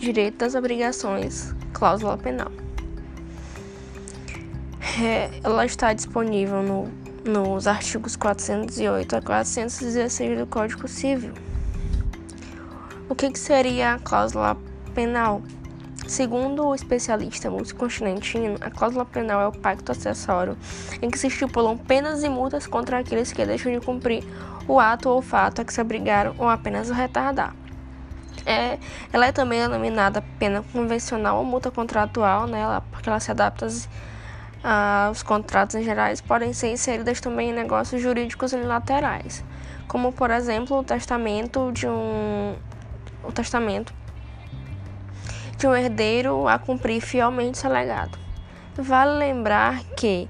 direito das obrigações, cláusula penal. É, ela está disponível no, nos artigos 408 a 416 do Código Civil. O que, que seria a cláusula penal? Segundo o especialista multicontinentino, a cláusula penal é o pacto acessório em que se estipulam penas e multas contra aqueles que deixam de cumprir o ato ou fato a que se obrigaram ou apenas o retardar. É, ela é também denominada pena convencional ou multa contratual, né, porque ela se adapta aos contratos em gerais, podem ser inseridas também em negócios jurídicos unilaterais, como por exemplo o testamento de um o testamento de um herdeiro a cumprir fielmente seu legado. Vale lembrar que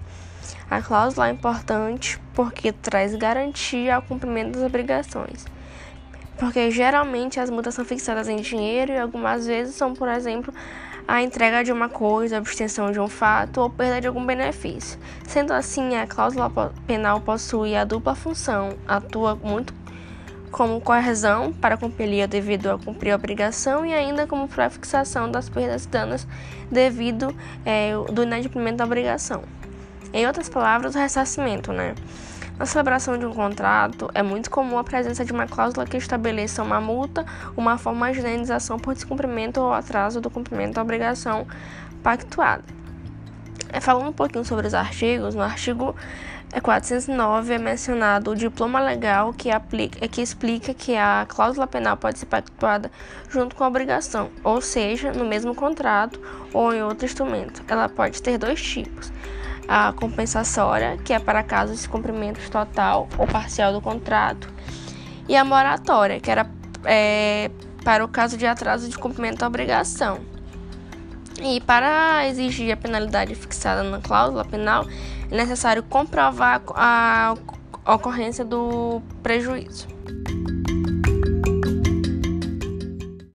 a cláusula é importante porque traz garantia ao cumprimento das obrigações. Porque geralmente as multas são fixadas em dinheiro e algumas vezes são, por exemplo, a entrega de uma coisa, a abstenção de um fato ou perda de algum benefício. Sendo assim, a cláusula penal possui a dupla função, atua muito como coerção para compelir devido a cumprir a obrigação e ainda como para fixação das perdas e danos devido é, do inadimplemento da obrigação. Em outras palavras, o ressarcimento, né? Na celebração de um contrato, é muito comum a presença de uma cláusula que estabeleça uma multa, uma forma de indenização por descumprimento ou atraso do cumprimento da obrigação pactuada. É, falando um pouquinho sobre os artigos, no artigo 409 é mencionado o diploma legal que, aplica, que explica que a cláusula penal pode ser pactuada junto com a obrigação, ou seja, no mesmo contrato ou em outro instrumento. Ela pode ter dois tipos. A compensatória, que é para casos de cumprimento total ou parcial do contrato, e a moratória, que era é, para o caso de atraso de cumprimento da obrigação. E para exigir a penalidade fixada na cláusula penal, é necessário comprovar a ocorrência do prejuízo.